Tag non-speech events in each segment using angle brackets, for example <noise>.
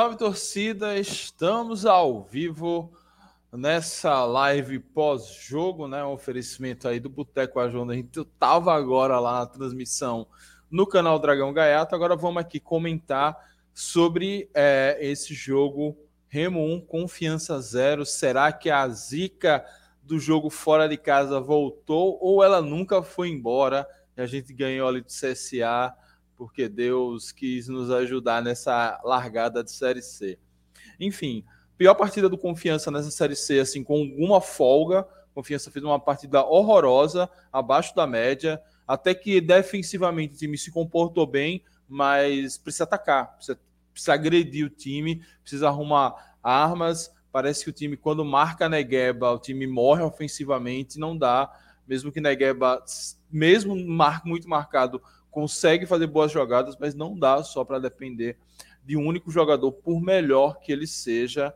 Salve torcida, estamos ao vivo nessa live pós-jogo, né? Um oferecimento aí do Boteco Ajuda. A gente tava agora lá na transmissão no canal Dragão Gaiato. Agora vamos aqui comentar sobre é, esse jogo Remo 1, confiança zero. Será que a zica do jogo fora de casa voltou ou ela nunca foi embora? E a gente ganhou ali do CSA porque Deus quis nos ajudar nessa largada de Série C. Enfim, pior partida do Confiança nessa Série C, assim, com alguma folga. Confiança fez uma partida horrorosa, abaixo da média, até que defensivamente o time se comportou bem, mas precisa atacar, precisa, precisa agredir o time, precisa arrumar armas. Parece que o time, quando marca Negueba, o time morre ofensivamente, não dá. Mesmo que Negueba, mesmo mar, muito marcado consegue fazer boas jogadas, mas não dá só para depender de um único jogador, por melhor que ele seja.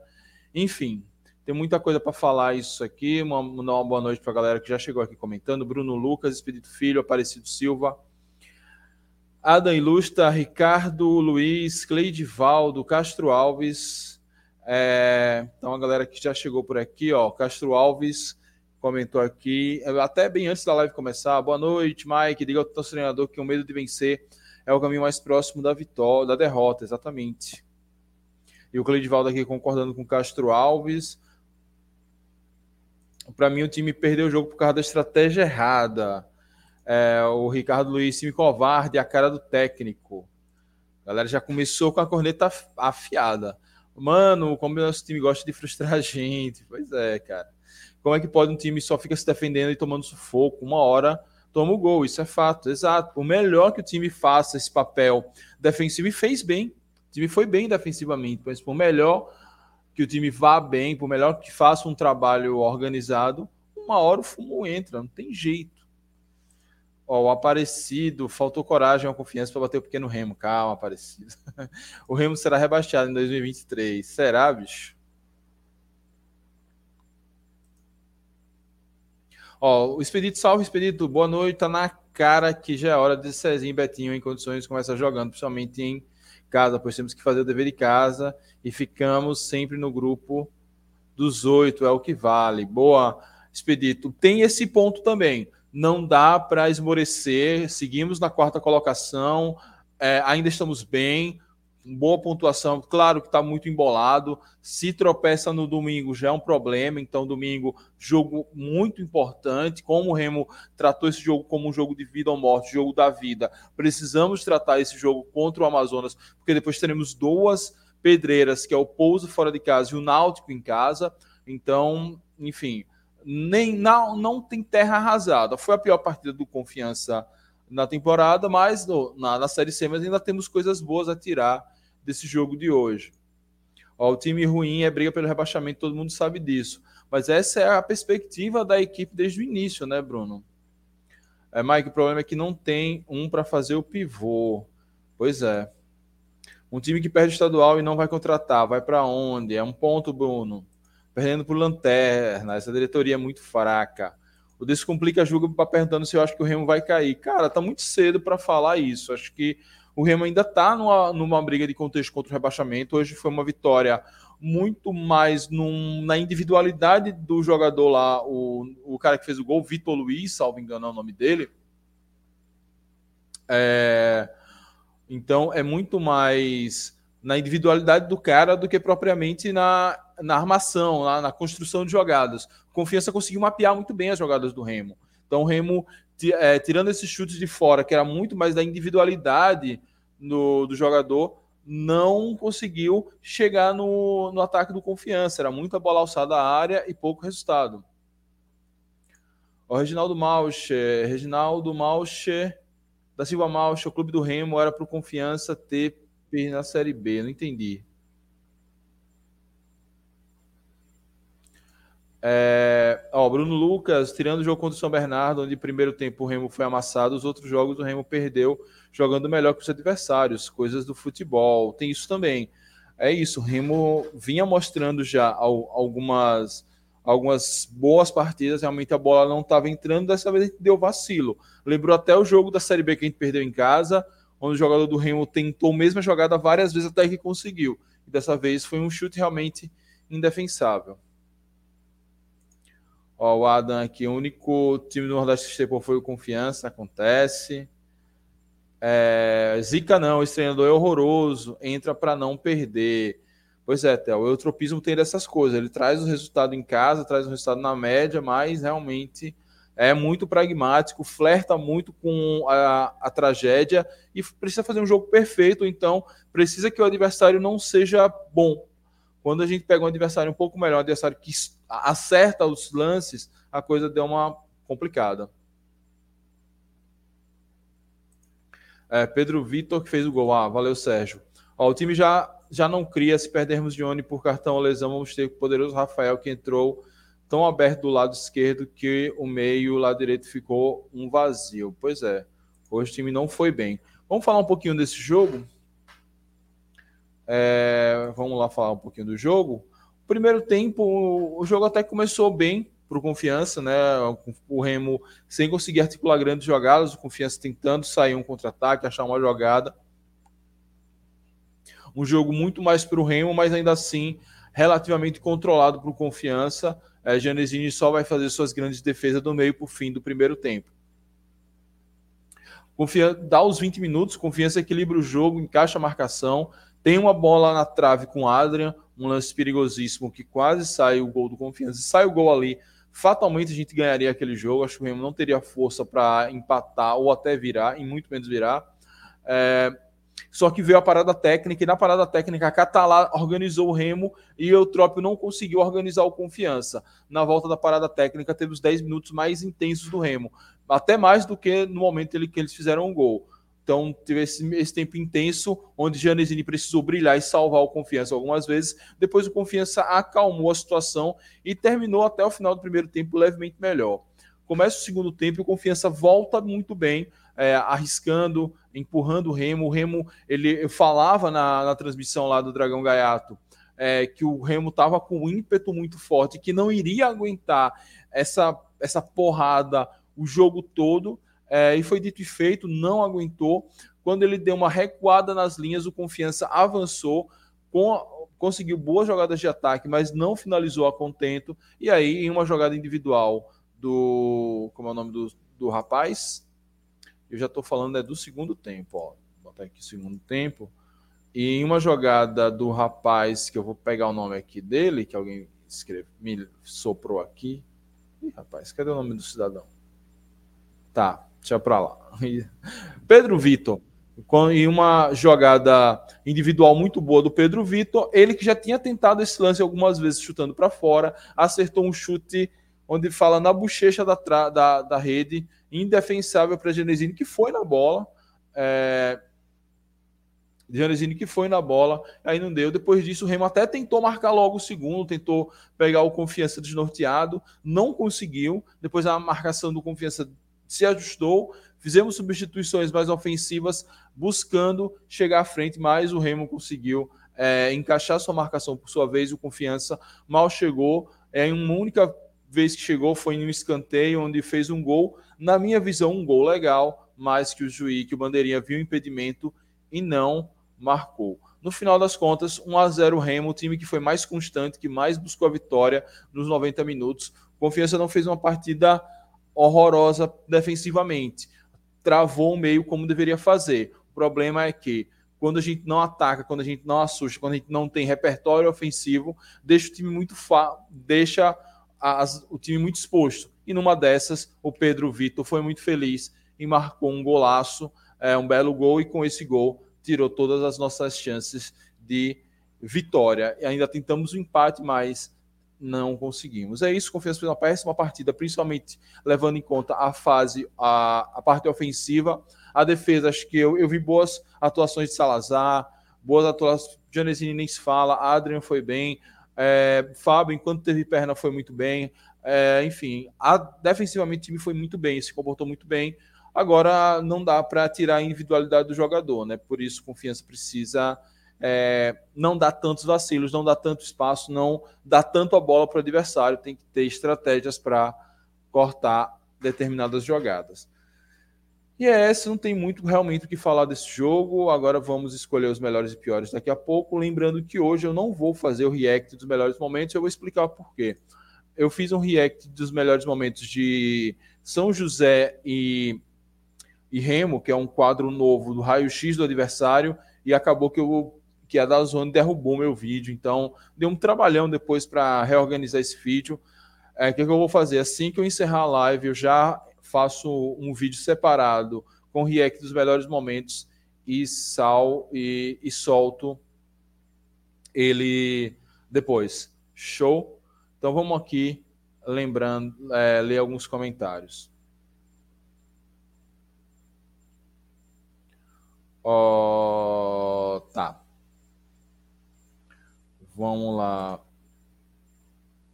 Enfim, tem muita coisa para falar isso aqui. Uma, uma boa noite para a galera que já chegou aqui comentando. Bruno Lucas, Espírito Filho, Aparecido Silva, Adam Ilustra, Ricardo Luiz, Cleidivaldo, Castro Alves. É, então a galera que já chegou por aqui, ó, Castro Alves, comentou aqui, até bem antes da live começar. Boa noite, Mike. Diga ao teu treinador que o medo de vencer é o caminho mais próximo da vitória, da derrota, exatamente. E o Cleidivaldo aqui concordando com Castro Alves. Para mim, o time perdeu o jogo por causa da estratégia errada. É, o Ricardo Luiz, time covarde, a cara do técnico. A galera já começou com a corneta afiada. Mano, como o nosso time gosta de frustrar a gente. Pois é, cara. Como é que pode um time só fica se defendendo e tomando sufoco? Uma hora toma o gol, isso é fato, exato. O melhor que o time faça esse papel defensivo e fez bem. O time foi bem defensivamente, mas por melhor que o time vá bem, por melhor que faça um trabalho organizado, uma hora o fumo entra, não tem jeito. Ó, o Aparecido, faltou coragem ou confiança para bater o pequeno Remo. Calma, Aparecido. <laughs> o Remo será rebaixado em 2023. Será, bicho? Ó, o Expedito, salve, Expedito, boa noite. Tá na cara que já é hora de Cezinho e Betinho em condições começar jogando, principalmente em casa, pois temos que fazer o dever de casa e ficamos sempre no grupo dos oito, é o que vale. Boa, Expedito. Tem esse ponto também. Não dá para esmorecer, seguimos na quarta colocação, é, ainda estamos bem, boa pontuação. Claro que está muito embolado. Se tropeça no domingo já é um problema. Então, domingo, jogo muito importante. Como o Remo tratou esse jogo como um jogo de vida ou morte, jogo da vida, precisamos tratar esse jogo contra o Amazonas, porque depois teremos duas pedreiras, que é o Pouso fora de casa e o Náutico em casa. Então, enfim, nem não, não tem terra arrasada. Foi a pior partida do Confiança na temporada, mas no, na, na Série C, mas ainda temos coisas boas a tirar desse jogo de hoje. Ó, o time ruim é briga pelo rebaixamento, todo mundo sabe disso. Mas essa é a perspectiva da equipe desde o início, né, Bruno? É, Mike, o problema é que não tem um para fazer o pivô. Pois é. Um time que perde o estadual e não vai contratar, vai para onde? É um ponto, Bruno. Perdendo por lanterna, essa diretoria é muito fraca. O Descomplica julga para perguntando se eu acho que o Remo vai cair. Cara, tá muito cedo para falar isso. Acho que o Remo ainda está numa, numa briga de contexto contra o rebaixamento. Hoje foi uma vitória muito mais num, na individualidade do jogador lá, o, o cara que fez o gol, Vitor Luiz, salvo engano é o nome dele. É, então é muito mais na individualidade do cara do que propriamente na, na armação, na, na construção de jogadas. Confiança conseguiu mapear muito bem as jogadas do Remo. Então o Remo é, tirando esses chutes de fora, que era muito mais da individualidade no, do jogador, não conseguiu chegar no, no ataque do confiança. Era muita bola alçada à área e pouco resultado. O Reginaldo Malcher, Reginaldo Malcher, da Silva Malcher, o clube do Remo era para o confiança ter na Série B. Não entendi. É, ó, Bruno Lucas, tirando o jogo contra o São Bernardo, onde primeiro tempo o Remo foi amassado, os outros jogos o Remo perdeu jogando melhor que os adversários, coisas do futebol. Tem isso também. É isso, o Remo vinha mostrando já algumas, algumas boas partidas, realmente a bola não estava entrando, dessa vez a gente deu vacilo. Lembrou até o jogo da Série B que a gente perdeu em casa, onde o jogador do Remo tentou a mesma jogada várias vezes até que conseguiu. E dessa vez foi um chute realmente indefensável. Ó, o Adam aqui, o único time do Nordeste que estepou foi o Confiança, acontece. É, Zica não, esse treinador é horroroso, entra para não perder. Pois é, Théo, o eutropismo tem dessas coisas. Ele traz o resultado em casa, traz o resultado na média, mas realmente é muito pragmático, flerta muito com a, a, tragédia e precisa fazer um jogo perfeito, então precisa que o adversário não seja bom. Quando a gente pega um adversário um pouco melhor, um adversário que acerta os lances, a coisa deu uma complicada. É, Pedro Vitor que fez o gol. Ah, valeu, Sérgio. Ó, o time já já não cria. Se perdermos Johnny por cartão ou lesão, vamos ter o poderoso Rafael que entrou tão aberto do lado esquerdo que o meio, o lado direito ficou um vazio. Pois é, hoje o time não foi bem. Vamos falar um pouquinho desse jogo? É, vamos lá falar um pouquinho do jogo. Primeiro tempo, o jogo até começou bem para o Confiança, né? O Remo sem conseguir articular grandes jogadas, o Confiança tentando sair um contra-ataque, achar uma jogada um jogo muito mais para o Remo, mas ainda assim relativamente controlado para o Confiança. É, Janesini só vai fazer suas grandes defesas do meio para o fim do primeiro tempo. Confiança, dá os 20 minutos, Confiança equilibra o jogo, encaixa a marcação, tem uma bola na trave com Adrian, um lance perigosíssimo que quase sai o gol do Confiança. Se sai o gol ali, fatalmente a gente ganharia aquele jogo. Acho que o Remo não teria força para empatar ou até virar, e muito menos virar. É, só que veio a parada técnica, e na parada técnica a Catalá organizou o Remo e o Eutrópio não conseguiu organizar o Confiança. Na volta da parada técnica, teve os 10 minutos mais intensos do Remo, até mais do que no momento que eles fizeram um gol. Então, teve esse, esse, tempo intenso, onde Janesini precisou brilhar e salvar o Confiança algumas vezes. Depois, o Confiança acalmou a situação e terminou até o final do primeiro tempo levemente melhor. Começa o segundo tempo e o Confiança volta muito bem, é, arriscando, empurrando o Remo. O Remo, ele falava na, na transmissão lá do Dragão Gaiato é, que o Remo estava com um ímpeto muito forte, que não iria aguentar essa, essa porrada o jogo todo. É, e foi dito e feito, não aguentou. Quando ele deu uma recuada nas linhas, o Confiança avançou, com, conseguiu boas jogadas de ataque, mas não finalizou a contento. E aí, em uma jogada individual do. Como é o nome do, do rapaz? Eu já estou falando é do segundo tempo, ó. Vou botar aqui segundo tempo. E em uma jogada do rapaz, que eu vou pegar o nome aqui dele, que alguém escreve, me soprou aqui. Ih, rapaz, cadê o nome do cidadão? Tá, deixa pra lá. <laughs> Pedro Vitor. Em uma jogada individual muito boa do Pedro Vitor, ele que já tinha tentado esse lance algumas vezes chutando para fora, acertou um chute onde fala na bochecha da, da, da rede, indefensável para Genesini, que foi na bola. É, Genesini que foi na bola, aí não deu. Depois disso, o Remo até tentou marcar logo o segundo, tentou pegar o confiança desnorteado, não conseguiu. Depois a marcação do confiança se ajustou, fizemos substituições mais ofensivas, buscando chegar à frente, mas o Remo conseguiu é, encaixar sua marcação por sua vez. O confiança mal chegou, é, em uma única vez que chegou foi em um escanteio, onde fez um gol. Na minha visão, um gol legal, mas que o juiz, que o Bandeirinha viu impedimento e não marcou. No final das contas, 1 a 0 Remo, o time que foi mais constante, que mais buscou a vitória nos 90 minutos. Confiança não fez uma partida horrorosa defensivamente. Travou o meio como deveria fazer. O problema é que quando a gente não ataca, quando a gente não assusta, quando a gente não tem repertório ofensivo, deixa o time muito fa deixa as, o time muito exposto. E numa dessas, o Pedro Vitor foi muito feliz e marcou um golaço, é, um belo gol, e com esse gol tirou todas as nossas chances de vitória. E ainda tentamos o um empate, mas não conseguimos. É isso, Confiança fez uma péssima partida, principalmente levando em conta a fase, a, a parte ofensiva. A defesa, acho que eu, eu vi boas atuações de Salazar, boas atuações, Janesini nem se fala, Adrian foi bem, é, Fábio, enquanto teve perna, foi muito bem. É, enfim, a, defensivamente o time foi muito bem, se comportou muito bem. Agora não dá para tirar a individualidade do jogador, né? Por isso, confiança precisa é, não dar tantos vacilos, não dar tanto espaço, não dar tanto a bola para o adversário. Tem que ter estratégias para cortar determinadas jogadas. E é essa, não tem muito realmente o que falar desse jogo. Agora vamos escolher os melhores e piores daqui a pouco. Lembrando que hoje eu não vou fazer o react dos melhores momentos, eu vou explicar por quê. Eu fiz um react dos melhores momentos de São José e, e Remo, que é um quadro novo do raio-x do adversário, e acabou que eu que a da Zone derrubou meu vídeo. Então, deu um trabalhão depois para reorganizar esse vídeo. É, o que, que eu vou fazer? Assim que eu encerrar a live, eu já faço um vídeo separado com react dos melhores momentos e sal e, e solto ele depois. Show? Então vamos aqui lembrando, é, ler alguns comentários. Oh, tá. Vamos lá.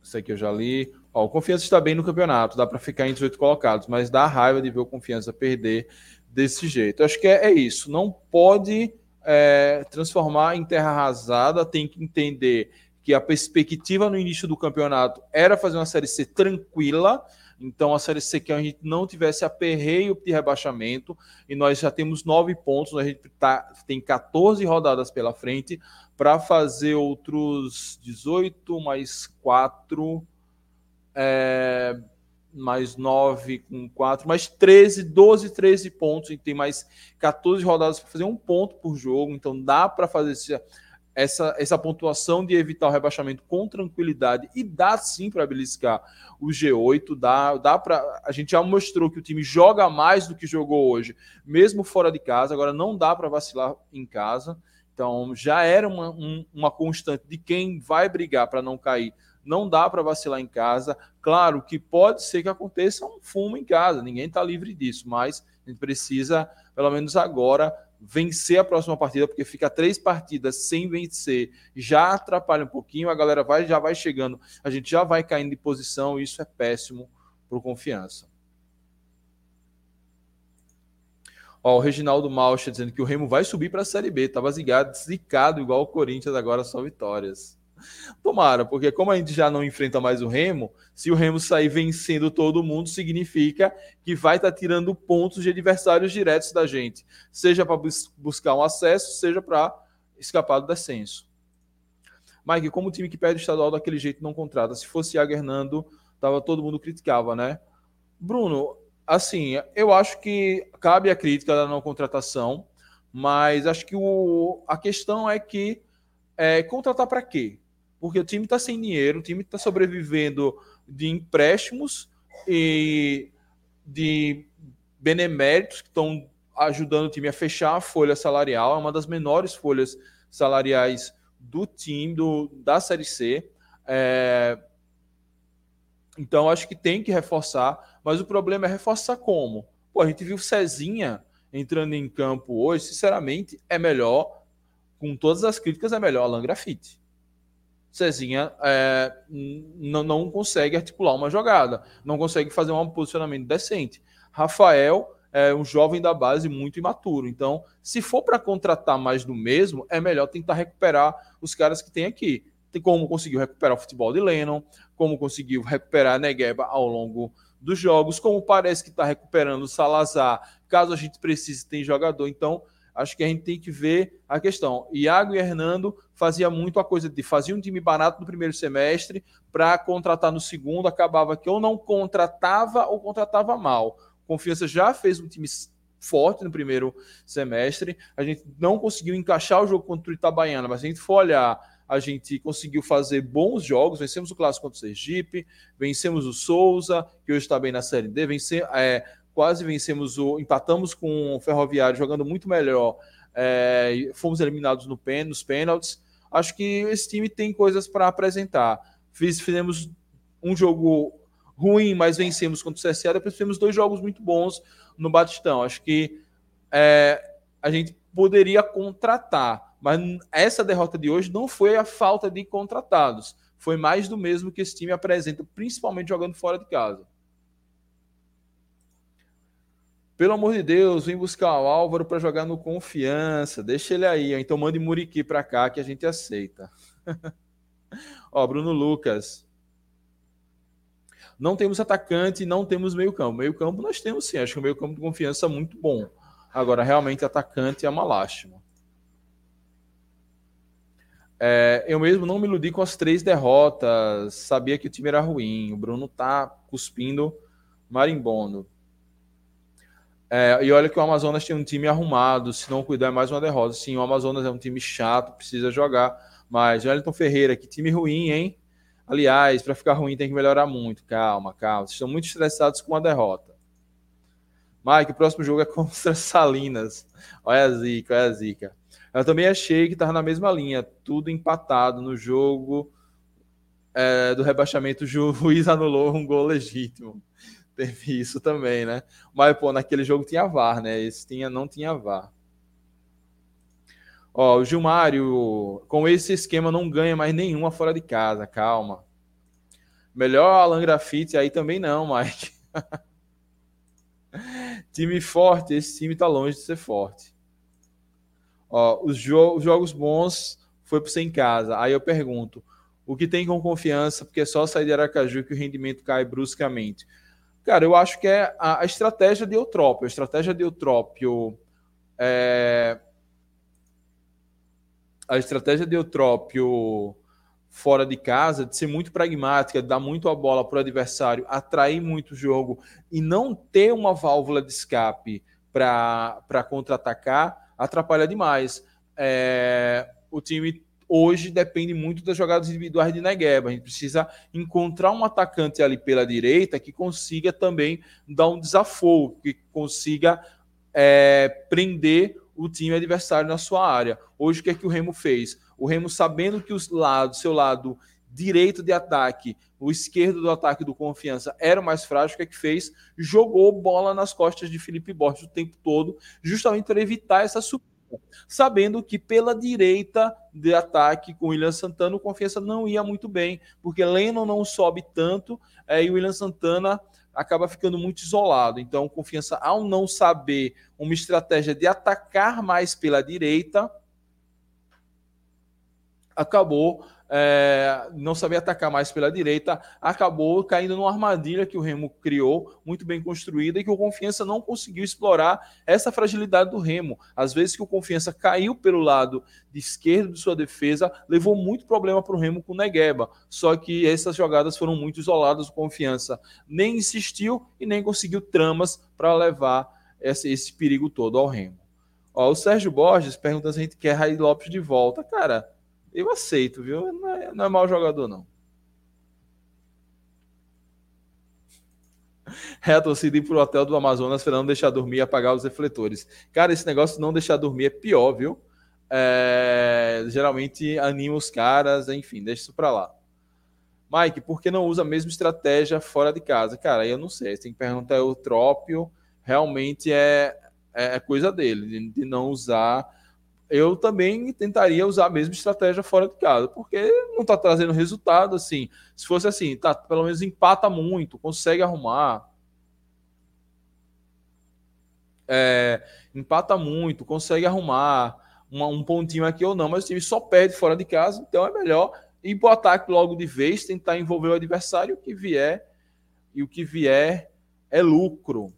Isso aqui eu já li. Ó, o Confiança está bem no campeonato, dá para ficar em 18 colocados, mas dá raiva de ver o Confiança perder desse jeito. Acho que é, é isso. Não pode é, transformar em terra arrasada, tem que entender que a perspectiva no início do campeonato era fazer uma Série C tranquila, então a Série C que a gente não tivesse aperreio de rebaixamento, e nós já temos nove pontos, a gente tá, tem 14 rodadas pela frente para fazer outros 18 mais 4 é, mais 9 com 4, mais 13, 12, 13 pontos. Gente tem mais 14 rodadas para fazer um ponto por jogo, então dá para fazer essa, essa, essa pontuação de evitar o rebaixamento com tranquilidade e dá sim para beliscar o G8. Dá, dá para. A gente já mostrou que o time joga mais do que jogou hoje, mesmo fora de casa. Agora não dá para vacilar em casa. Então já era uma, um, uma constante de quem vai brigar para não cair não dá para vacilar em casa. Claro que pode ser que aconteça um fumo em casa, ninguém está livre disso, mas a gente precisa, pelo menos agora, vencer a próxima partida, porque fica três partidas sem vencer, já atrapalha um pouquinho, a galera vai, já vai chegando, a gente já vai caindo de posição, e isso é péssimo para confiança. Ó, o Reginaldo Malcha dizendo que o Remo vai subir para a Série B. Estava zicado, zicado igual o Corinthians, agora só vitórias. Tomara, porque como a gente já não enfrenta mais o Remo, se o Remo sair vencendo todo mundo, significa que vai estar tá tirando pontos de adversários diretos da gente, seja para bus buscar um acesso, seja para escapar do descenso. Mike, como o time que perde o estadual daquele jeito não contrata? Se fosse Iago Hernando, tava, todo mundo criticava, né? Bruno, assim, eu acho que cabe a crítica da não contratação, mas acho que o, a questão é que é, contratar para quê? Porque o time está sem dinheiro, o time está sobrevivendo de empréstimos e de beneméritos que estão ajudando o time a fechar a folha salarial, é uma das menores folhas salariais do time, do, da Série C. É... Então, acho que tem que reforçar, mas o problema é reforçar como? Pô, a gente viu Cezinha entrando em campo hoje, sinceramente, é melhor, com todas as críticas, é melhor Alan Grafite. Cezinha é, não, não consegue articular uma jogada, não consegue fazer um posicionamento decente. Rafael é um jovem da base muito imaturo. Então, se for para contratar mais do mesmo, é melhor tentar recuperar os caras que tem aqui. Tem como conseguiu recuperar o futebol de Lennon, como conseguiu recuperar a Negueba ao longo dos jogos, como parece que está recuperando o Salazar, caso a gente precise ter jogador. Então, acho que a gente tem que ver a questão. Iago e Hernando fazia muito a coisa de fazer um time barato no primeiro semestre para contratar no segundo, acabava que ou não contratava ou contratava mal. Confiança já fez um time forte no primeiro semestre, a gente não conseguiu encaixar o jogo contra o Itabaiana, mas a gente for olhar, a gente conseguiu fazer bons jogos, vencemos o Clássico contra o Sergipe, vencemos o Souza, que hoje está bem na Série D, vencer, é, quase vencemos o. empatamos com o Ferroviário jogando muito melhor. É, fomos eliminados no pen, nos pênaltis. Acho que esse time tem coisas para apresentar. Fiz, fizemos um jogo ruim, mas vencemos contra o CSA. Depois fizemos dois jogos muito bons no Batistão. Acho que é, a gente poderia contratar, mas essa derrota de hoje não foi a falta de contratados. Foi mais do mesmo que esse time apresenta, principalmente jogando fora de casa. Pelo amor de Deus, vem buscar o Álvaro para jogar no confiança. Deixa ele aí. Então mande Muriqui para cá que a gente aceita. <laughs> Ó, Bruno Lucas. Não temos atacante, não temos meio-campo. Meio-campo nós temos sim, acho que o meio-campo de confiança é muito bom. Agora, realmente, atacante é uma lástima. É, eu mesmo não me iludi com as três derrotas, sabia que o time era ruim. O Bruno tá cuspindo marimbondo. É, e olha que o Amazonas tem um time arrumado, se não cuidar é mais uma derrota. Sim, o Amazonas é um time chato, precisa jogar. Mas Wellington Ferreira, que time ruim, hein? Aliás, para ficar ruim tem que melhorar muito. Calma, calma. Vocês estão muito estressados com a derrota. Mike, o próximo jogo é <laughs> contra Salinas. Olha a zica, olha a zica. Eu também achei que estava na mesma linha, tudo empatado no jogo é, do rebaixamento. O <laughs> juiz anulou um gol legítimo. Teve <laughs> isso também, né? Mas, pô, naquele jogo tinha VAR, né? Esse tinha, não tinha VAR. Ó, o Gilmário, com esse esquema não ganha mais nenhuma fora de casa, calma. Melhor Alan Grafite aí também não, Mike. <laughs> time forte, esse time tá longe de ser forte. Ó, os, jo os jogos bons foi para você em casa. Aí eu pergunto, o que tem com confiança, porque é só sair de Aracaju que o rendimento cai bruscamente. Cara, eu acho que é a, a estratégia de Eutrópio. A estratégia de Eutrópio. É... A estratégia de Eutrópio fora de casa, de ser muito pragmática, de dar muito a bola para o adversário, atrair muito o jogo e não ter uma válvula de escape para contra-atacar, atrapalha demais. É... O time hoje depende muito das jogadas individuais de Negueba. A gente precisa encontrar um atacante ali pela direita que consiga também dar um desafio, que consiga é, prender o time adversário na sua área. Hoje, o que é que o Remo fez? O Remo, sabendo que os lados, seu lado direito de ataque, o esquerdo do ataque do Confiança era o mais frágil, o que é que fez? Jogou bola nas costas de Felipe Borges o tempo todo, justamente para evitar essa subida sabendo que pela direita de ataque com o William Santana, o Confiança não ia muito bem, porque Lennon não sobe tanto é, e o William Santana acaba ficando muito isolado. Então, Confiança, ao não saber uma estratégia de atacar mais pela direita, acabou é, não sabia atacar mais pela direita, acabou caindo numa armadilha que o Remo criou, muito bem construída, e que o Confiança não conseguiu explorar essa fragilidade do Remo. Às vezes que o Confiança caiu pelo lado de esquerdo de sua defesa, levou muito problema para o Remo com o Negueba. Só que essas jogadas foram muito isoladas, o Confiança nem insistiu e nem conseguiu tramas para levar esse, esse, perigo todo ao Remo. Ó, o Sérgio Borges pergunta se a gente quer Rai Lopes de volta. Cara, eu aceito, viu? Não é, não é mau jogador, não. <laughs> É a torcida ir pro hotel do Amazonas para não deixar dormir e apagar os refletores. Cara, esse negócio de não deixar dormir é pior, viu? É, geralmente anima os caras, enfim, deixa isso para lá. Mike, por que não usa a mesma estratégia fora de casa? Cara, eu não sei. Tem que perguntar o Trópio. Realmente é, é coisa dele, de, de não usar eu também tentaria usar a mesma estratégia fora de casa, porque não está trazendo resultado assim. Se fosse assim, tá, pelo menos empata muito, consegue arrumar. É, empata muito, consegue arrumar uma, um pontinho aqui ou não, mas o time só perde fora de casa, então é melhor ir para o ataque logo de vez, tentar envolver o adversário, o que vier, e o que vier é lucro.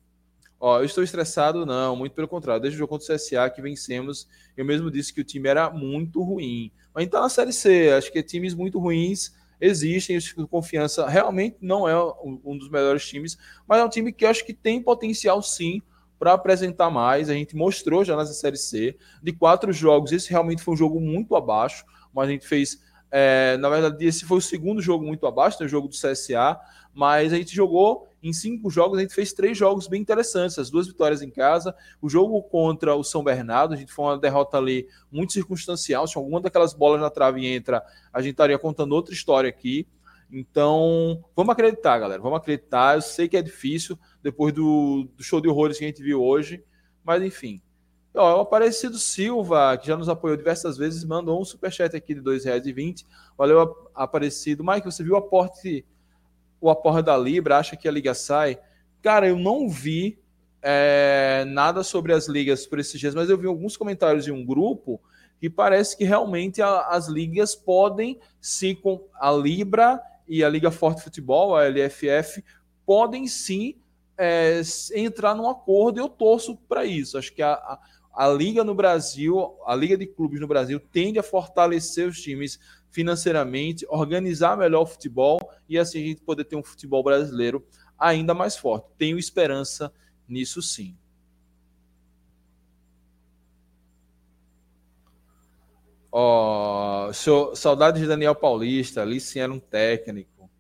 Ó, eu estou estressado, não, muito pelo contrário. Desde o jogo contra o CSA que vencemos, eu mesmo disse que o time era muito ruim. Mas então na Série C, acho que times muito ruins existem, o Confiança realmente não é um dos melhores times, mas é um time que eu acho que tem potencial sim para apresentar mais. A gente mostrou já nessa Série C, de quatro jogos, esse realmente foi um jogo muito abaixo, mas a gente fez, é, na verdade, esse foi o segundo jogo muito abaixo, no né, jogo do CSA, mas a gente jogou em cinco jogos, a gente fez três jogos bem interessantes, as duas vitórias em casa, o jogo contra o São Bernardo, a gente foi uma derrota ali muito circunstancial, se alguma daquelas bolas na trave entra, a gente estaria contando outra história aqui, então, vamos acreditar, galera, vamos acreditar, eu sei que é difícil, depois do, do show de horrores que a gente viu hoje, mas enfim, Ó, o Aparecido Silva, que já nos apoiou diversas vezes, mandou um superchat aqui de R$ 2,20. Valeu, Aparecido. Mike, você viu o aporte o aporte da Libra, acha que a liga sai. Cara, eu não vi é, nada sobre as ligas por esses dias, mas eu vi alguns comentários em um grupo que parece que realmente a, as ligas podem se com a Libra e a Liga Forte Futebol, a LFF, podem sim é, entrar num acordo e eu torço para isso. Acho que a, a, a, Liga no Brasil, a Liga de Clubes no Brasil, tende a fortalecer os times financeiramente, organizar melhor o futebol e assim a gente poder ter um futebol brasileiro ainda mais forte. Tenho esperança nisso sim. Ó, oh, saudade de Daniel Paulista, ali sim era um técnico.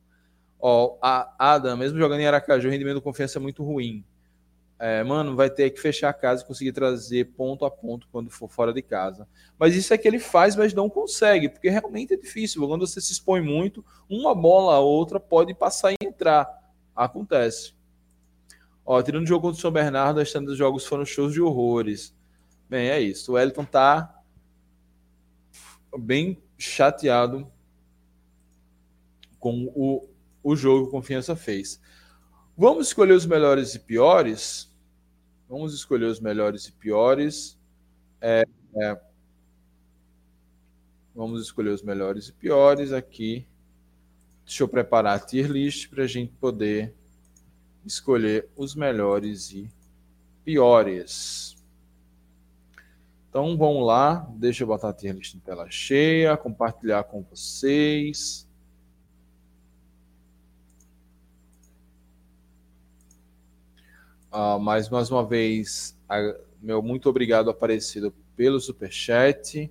Ó, oh, a Adam, mesmo jogando em Aracaju, rendimento de confiança é muito ruim. É, mano, vai ter que fechar a casa e conseguir trazer ponto a ponto quando for fora de casa. Mas isso é que ele faz, mas não consegue, porque realmente é difícil. Quando você se expõe muito, uma bola a outra pode passar e entrar. Acontece. Ó, tirando o jogo contra o São Bernardo, as dos jogos foram shows de horrores. Bem, é isso. O Elton tá bem chateado com o, o jogo Confiança fez. Vamos escolher os melhores e piores? Vamos escolher os melhores e piores. É, é, vamos escolher os melhores e piores aqui. Deixa eu preparar a tier list para a gente poder escolher os melhores e piores. Então vamos lá, deixa eu botar a tier list em tela cheia, compartilhar com vocês. Uh, mais, mais uma vez, a, meu muito obrigado Aparecido pelo superchat.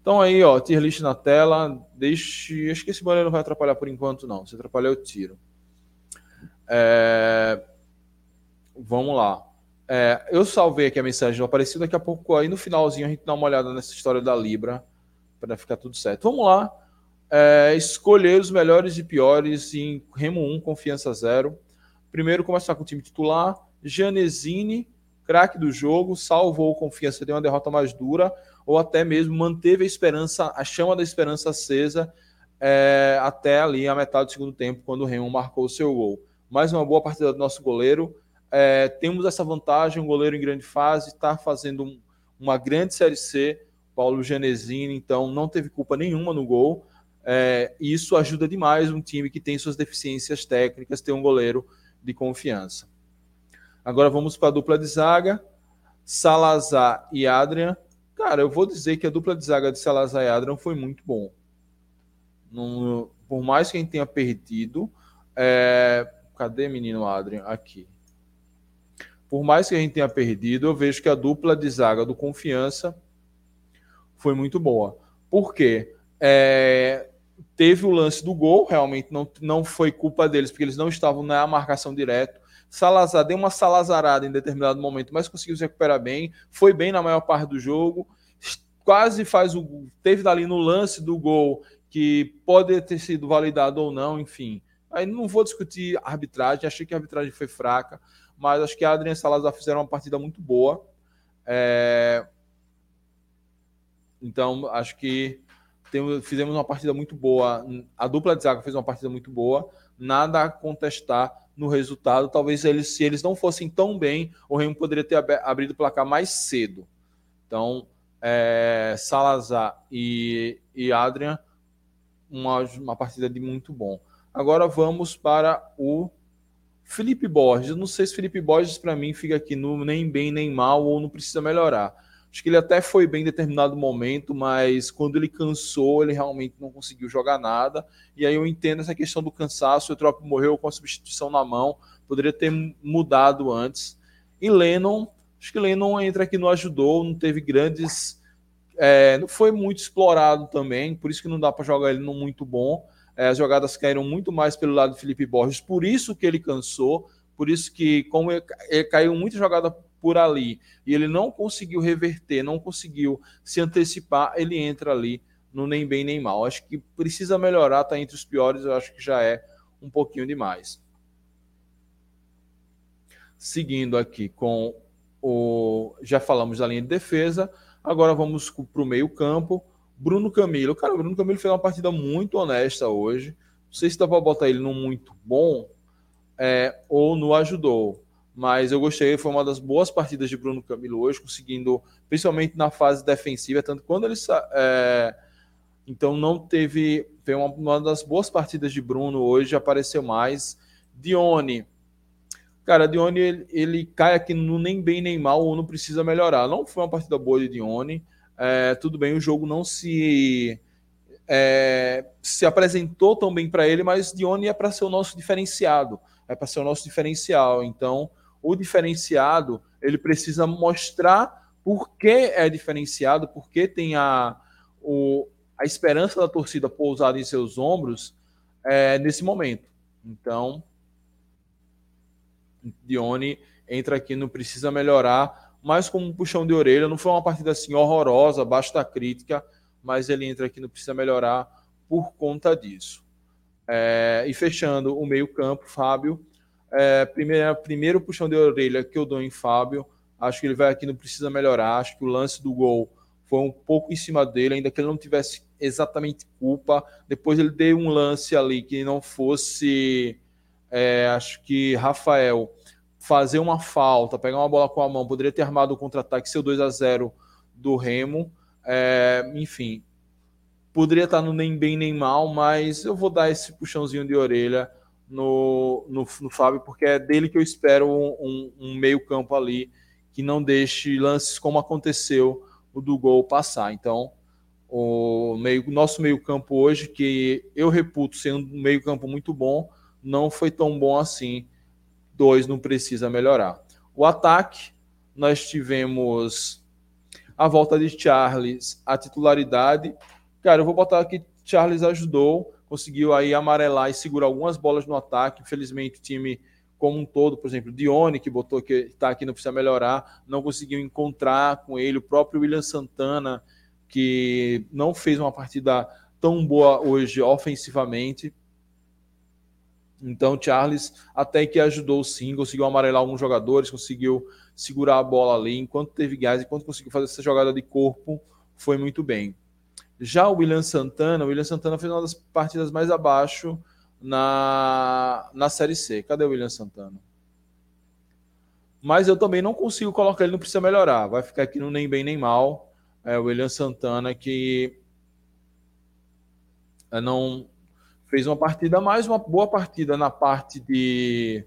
Então aí, ó, tier list na tela. Deixe. Acho que esse banner não vai atrapalhar por enquanto, não. Se atrapalhar, eu tiro. É... Vamos lá. É, eu salvei aqui a mensagem do Aparecido, daqui a pouco aí no finalzinho a gente dá uma olhada nessa história da Libra para ficar tudo certo. Vamos lá. É, escolher os melhores e piores em Remo 1, confiança zero. Primeiro começar com o time titular. Janesini, craque do jogo, salvou confiança de uma derrota mais dura, ou até mesmo manteve a esperança, a chama da esperança acesa é, até ali a metade do segundo tempo, quando o Remo marcou o seu gol. Mais uma boa partida do nosso goleiro é, temos essa vantagem, um goleiro em grande fase, está fazendo um, uma grande Série C, Paulo Genesini, então não teve culpa nenhuma no gol. É, isso ajuda demais um time que tem suas deficiências técnicas, ter um goleiro de confiança. Agora vamos para a dupla de zaga, Salazar e Adrian. Cara, eu vou dizer que a dupla de zaga de Salazar e Adrian foi muito bom. No, por mais que a gente tenha perdido, é, cadê menino Adrian? Aqui por mais que a gente tenha perdido, eu vejo que a dupla de zaga do Confiança foi muito boa. Por quê? É, teve o lance do gol, realmente não, não foi culpa deles, porque eles não estavam na marcação direto. Salazar deu uma salazarada em determinado momento, mas conseguiu se recuperar bem, foi bem na maior parte do jogo, quase faz o. Teve dali no lance do gol que pode ter sido validado ou não, enfim. Aí não vou discutir a arbitragem, achei que a arbitragem foi fraca mas acho que a Adriana Salazar fizeram uma partida muito boa. É... Então, acho que temos, fizemos uma partida muito boa. A dupla de zaga fez uma partida muito boa. Nada a contestar no resultado. Talvez eles, se eles não fossem tão bem, o Remo poderia ter abrido o placar mais cedo. Então, é, Salazar e, e Adrian, uma, uma partida de muito bom. Agora vamos para o Felipe Borges, eu não sei se Felipe Borges para mim fica aqui no nem bem nem mal ou não precisa melhorar. Acho que ele até foi bem em determinado momento, mas quando ele cansou, ele realmente não conseguiu jogar nada. E aí eu entendo essa questão do cansaço. O Trop morreu com a substituição na mão, poderia ter mudado antes. E Lennon, acho que Lennon entra aqui não ajudou, não teve grandes. É, não foi muito explorado também, por isso que não dá para jogar ele no muito bom. É, as jogadas caíram muito mais pelo lado do Felipe Borges, por isso que ele cansou, por isso que, como ele, ele caiu muita jogada por ali e ele não conseguiu reverter, não conseguiu se antecipar, ele entra ali no nem bem nem mal. Acho que precisa melhorar, tá entre os piores, eu acho que já é um pouquinho demais. Seguindo aqui com o. Já falamos da linha de defesa, agora vamos para o meio-campo. Bruno Camilo. Cara, o Bruno Camilo fez uma partida muito honesta hoje. Não sei se dá para botar ele no muito bom é, ou no ajudou. Mas eu gostei, foi uma das boas partidas de Bruno Camilo hoje, conseguindo, principalmente na fase defensiva, tanto quando ele. É, Então não teve. Foi uma, uma das boas partidas de Bruno hoje, apareceu mais. Dione. Cara, Dione ele, ele, cai aqui no nem bem nem mal ou não precisa melhorar. Não foi uma partida boa de Dione. É, tudo bem, o jogo não se é, se apresentou tão bem para ele, mas Dione é para ser o nosso diferenciado, é para ser o nosso diferencial. Então, o diferenciado ele precisa mostrar por que é diferenciado, por que tem a, o, a esperança da torcida pousada em seus ombros é, nesse momento. Então, Dione entra aqui, não precisa melhorar, mas como um puxão de orelha, não foi uma partida assim horrorosa, abaixo da crítica, mas ele entra aqui, não precisa melhorar por conta disso. É, e fechando o meio-campo, Fábio. É, primeiro, primeiro puxão de orelha que eu dou em Fábio. Acho que ele vai aqui, não precisa melhorar. Acho que o lance do gol foi um pouco em cima dele, ainda que ele não tivesse exatamente culpa. Depois ele deu um lance ali que não fosse, é, acho que Rafael fazer uma falta, pegar uma bola com a mão, poderia ter armado o contra-ataque, seu 2 a 0 do Remo. É, enfim, poderia estar no nem bem nem mal, mas eu vou dar esse puxãozinho de orelha no, no, no Fábio, porque é dele que eu espero um, um, meio-campo ali que não deixe lances como aconteceu o do gol passar. Então, o meio, nosso meio-campo hoje, que eu reputo ser um meio-campo muito bom, não foi tão bom assim. Dois não precisa melhorar. O ataque, nós tivemos a volta de Charles, a titularidade. Cara, eu vou botar aqui: Charles ajudou, conseguiu aí amarelar e segurar algumas bolas no ataque. Infelizmente, o time como um todo, por exemplo, Dione, que botou que está aqui, não precisa melhorar, não conseguiu encontrar com ele. O próprio William Santana que não fez uma partida tão boa hoje ofensivamente. Então, Charles até que ajudou sim, conseguiu amarelar alguns jogadores, conseguiu segurar a bola ali, enquanto teve gás, enquanto conseguiu fazer essa jogada de corpo, foi muito bem. Já o William Santana, o William Santana fez uma das partidas mais abaixo na, na Série C. Cadê o William Santana? Mas eu também não consigo colocar ele, não precisa melhorar. Vai ficar aqui no nem bem nem mal é, o William Santana, que é, não fez uma partida, mais uma boa partida na parte de.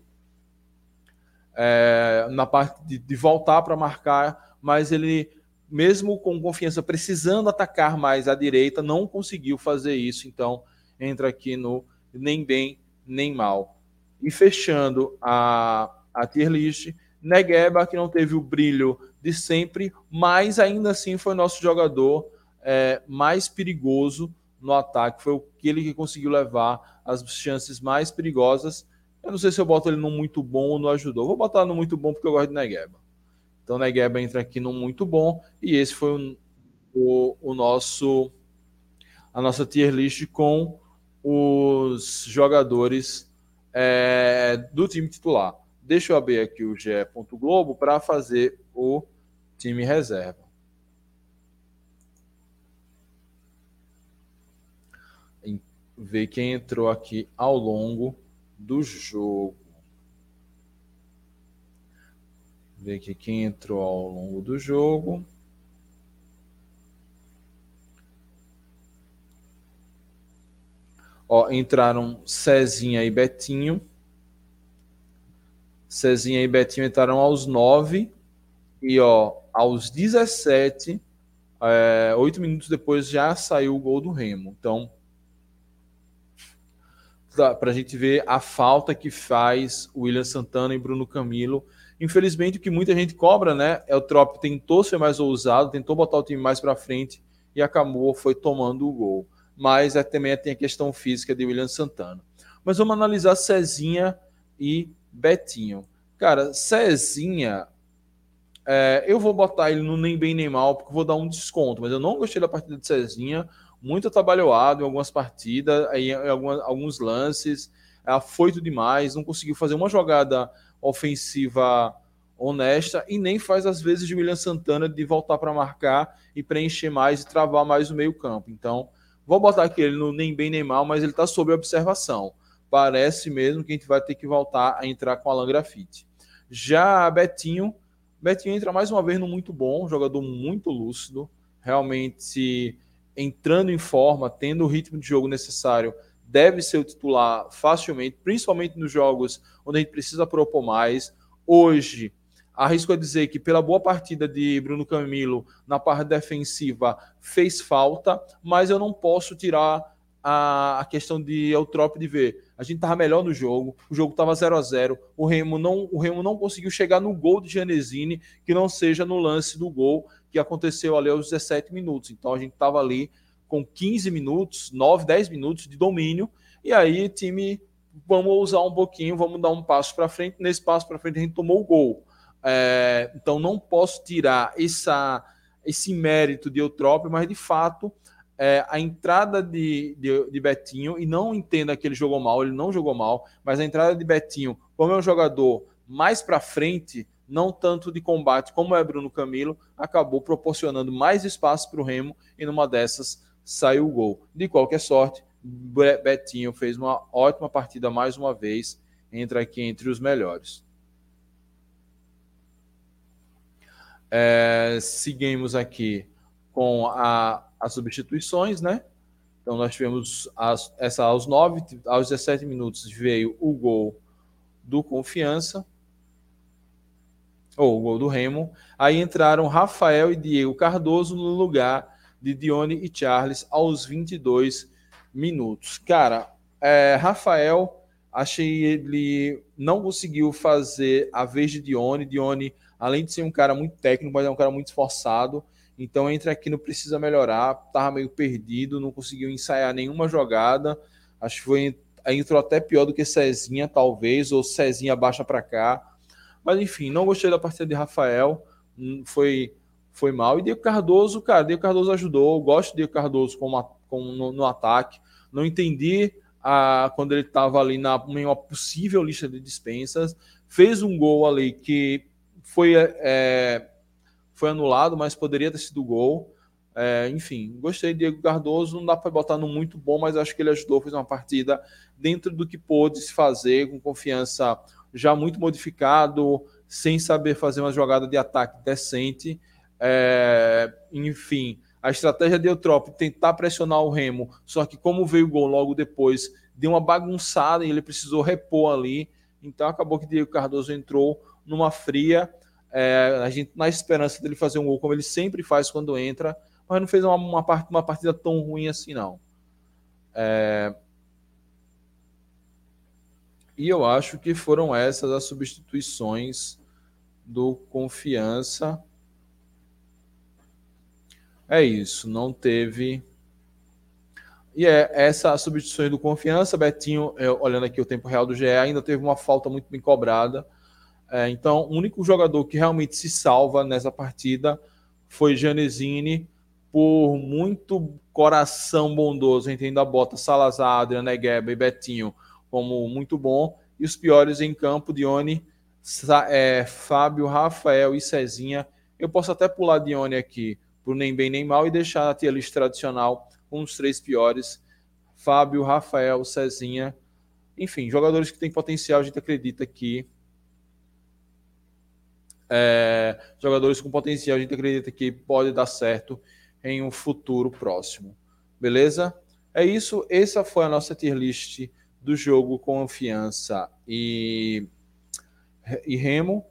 É, na parte de, de voltar para marcar, mas ele, mesmo com confiança, precisando atacar mais à direita, não conseguiu fazer isso. Então, entra aqui no nem bem nem mal. E fechando a, a tier list, Negueba, que não teve o brilho de sempre, mas ainda assim foi nosso jogador é, mais perigoso no ataque. Foi aquele que conseguiu levar as chances mais perigosas. Eu não sei se eu boto ele no muito bom ou no ajudou. Vou botar no muito bom porque eu gosto de Negueba. Então Negueba entra aqui no muito bom e esse foi o, o nosso a nossa tier list com os jogadores é, do time titular. Deixa eu abrir aqui o GE. Globo para fazer o time reserva. Ver quem entrou aqui ao longo do jogo. Ver aqui quem entrou ao longo do jogo. Ó, entraram Cezinha e Betinho. Cezinha e Betinho entraram aos 9 e ó, aos 17, é, oito minutos depois já saiu o gol do Remo. Então, para a gente ver a falta que faz William Santana e Bruno Camilo. Infelizmente, o que muita gente cobra, né? É o Trop tentou ser mais ousado, tentou botar o time mais para frente e acabou foi tomando o gol. Mas é, também tem a questão física de William Santana. Mas vamos analisar Cezinha e Betinho. Cara, Cezinha é, eu vou botar ele no nem bem nem mal, porque vou dar um desconto, mas eu não gostei da partida de Cezinha, muito atabalhoado em algumas partidas, em algumas, alguns lances, afoito demais, não conseguiu fazer uma jogada ofensiva honesta e nem faz as vezes de William Santana de voltar para marcar e preencher mais e travar mais o meio-campo. Então, vou botar aqui ele no nem bem nem mal, mas ele está sob observação. Parece mesmo que a gente vai ter que voltar a entrar com Alan Grafite. Já Betinho, Betinho entra mais uma vez no muito bom, jogador muito lúcido. Realmente entrando em forma, tendo o ritmo de jogo necessário, deve ser o titular facilmente, principalmente nos jogos onde a gente precisa propor mais. Hoje, arrisco a dizer que pela boa partida de Bruno Camilo na parte defensiva fez falta, mas eu não posso tirar a, a questão de Eutrópio de ver. A gente estava melhor no jogo, o jogo estava 0 a 0 o Remo não O Remo não conseguiu chegar no gol de Genesini, que não seja no lance do gol que aconteceu ali aos 17 minutos. Então a gente estava ali com 15 minutos, 9, 10 minutos de domínio, e aí time, vamos usar um pouquinho, vamos dar um passo para frente. Nesse passo para frente a gente tomou o gol. É, então não posso tirar essa, esse mérito de Eutrópio, mas de fato é, a entrada de, de, de, Betinho, e não entenda que ele jogou mal, ele não jogou mal, mas a entrada de Betinho, como é um jogador mais para frente, não tanto de combate como é Bruno Camilo, acabou proporcionando mais espaço para o Remo e numa dessas saiu o gol. De qualquer sorte, Betinho fez uma ótima partida mais uma vez, entra aqui entre os melhores. É, seguimos aqui com a, as substituições, né? Então nós tivemos as, essa aos 9, aos 17 minutos veio o gol do Confiança, ou o gol do Remo. Aí entraram Rafael e Diego Cardoso no lugar de Dione e Charles aos 22 minutos. Cara, é, Rafael, achei ele não conseguiu fazer a vez de Dione. Dione além de ser um cara muito técnico, mas é um cara muito esforçado. Então entra aqui, não precisa melhorar. Tava meio perdido, não conseguiu ensaiar nenhuma jogada. Acho que foi entrou até pior do que Cezinha, talvez, ou Cezinha baixa para cá. Mas enfim, não gostei da partida de Rafael. Hum, foi foi mal. E Diego Cardoso, cara, Diego Cardoso ajudou. Eu gosto de Diego Cardoso como, como no, no, ataque. Não entendi a, quando ele estava ali na, uma possível lista de dispensas. Fez um gol ali que foi, é, foi anulado, mas poderia ter sido gol. É, enfim, gostei de Diego Cardoso, não dá para botar no muito bom, mas acho que ele ajudou, fez uma partida dentro do que pôde se fazer, com confiança já muito modificado, sem saber fazer uma jogada de ataque decente. É, enfim, a estratégia de Eutrópio tentar pressionar o Remo, só que como veio o gol logo depois, deu uma bagunçada e ele precisou repor ali. Então acabou que Diego Cardoso entrou numa fria, é, a gente na esperança dele fazer um gol como ele sempre faz quando entra, mas não fez uma, uma, uma partida tão ruim assim não. É... E eu acho que foram essas as substituições do Confiança. É isso, não teve. E é essa substituição do Confiança, Betinho, olhando aqui o tempo real do GE, ainda teve uma falta muito bem cobrada. É, então, o único jogador que realmente se salva nessa partida foi Janesini, por muito coração bondoso, entendo a bota Salazar, Adriano Negueba e Betinho como muito bom. E os piores em campo, Dione, é, Fábio, Rafael e Cezinha. Eu posso até pular Dione aqui por nem bem nem mal e deixar a tia lista tradicional com os três piores. Fábio, Rafael, Cezinha. Enfim, jogadores que têm potencial, a gente acredita que é, jogadores com potencial, a gente acredita que pode dar certo em um futuro próximo. Beleza? É isso. Essa foi a nossa tier list do jogo Confiança e, e Remo.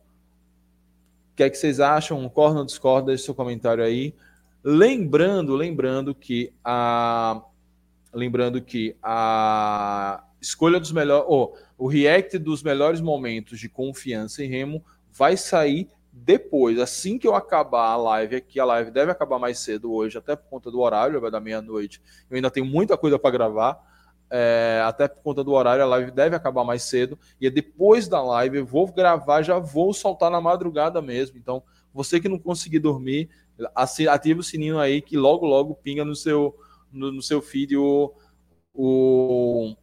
O que é que vocês acham? Concorda ou discorda? Deixe seu comentário aí. Lembrando, lembrando que a lembrando que a escolha dos melhores, oh, o react dos melhores momentos de confiança em Remo vai sair depois, assim que eu acabar a live aqui, a live deve acabar mais cedo hoje, até por conta do horário, vai dar meia-noite. Eu ainda tenho muita coisa para gravar, é, até por conta do horário, a live deve acabar mais cedo. E é depois da live eu vou gravar, já vou soltar na madrugada mesmo. Então, você que não conseguir dormir, ative o sininho aí que logo, logo pinga no seu, no, no seu feed o, o,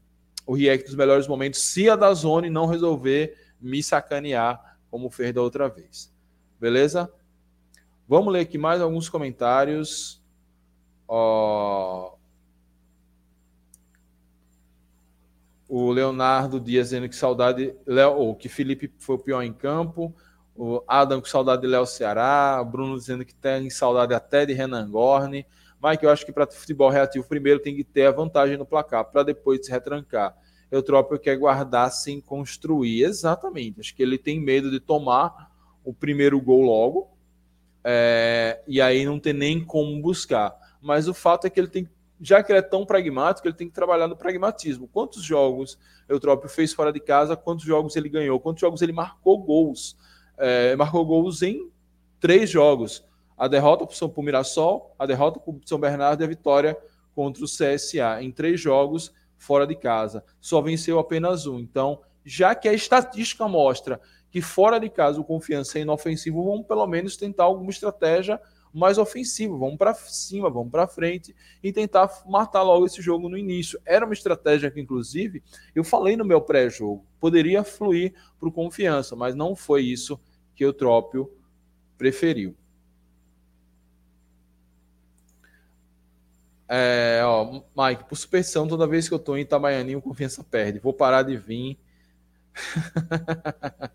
o react dos melhores momentos. Se a da Zone não resolver me sacanear como fez da outra vez. Beleza? Vamos ler aqui mais alguns comentários. Ó... O Leonardo Dias dizendo que saudade, Léo, ou que Felipe foi o pior em campo. O Adam com saudade de Léo Ceará. O Bruno dizendo que tem saudade até de Renan Gorne. Mike, eu acho que para futebol reativo, primeiro tem que ter a vantagem no placar, para depois se retrancar. Eutrópio quer guardar sem construir. Exatamente. Acho que ele tem medo de tomar o primeiro gol logo. É, e aí não tem nem como buscar. Mas o fato é que ele tem, já que ele é tão pragmático, ele tem que trabalhar no pragmatismo. Quantos jogos Eutrópio fez fora de casa? Quantos jogos ele ganhou? Quantos jogos ele marcou gols? É, marcou gols em três jogos. A derrota para o Mirassol, a derrota para o São Bernardo e a vitória contra o CSA. Em três jogos, fora de casa. Só venceu apenas um. Então, já que a estatística mostra que fora de casa o confiança é inofensivo, vamos pelo menos tentar alguma estratégia mais ofensiva. Vamos para cima, vamos para frente e tentar matar logo esse jogo no início. Era uma estratégia que, inclusive, eu falei no meu pré-jogo, poderia fluir para confiança, mas não foi isso que o Trópio preferiu. É, ó, Mike, por superstição, toda vez que eu tô em Itabaianinho, o confiança perde. Vou parar de vir. <laughs>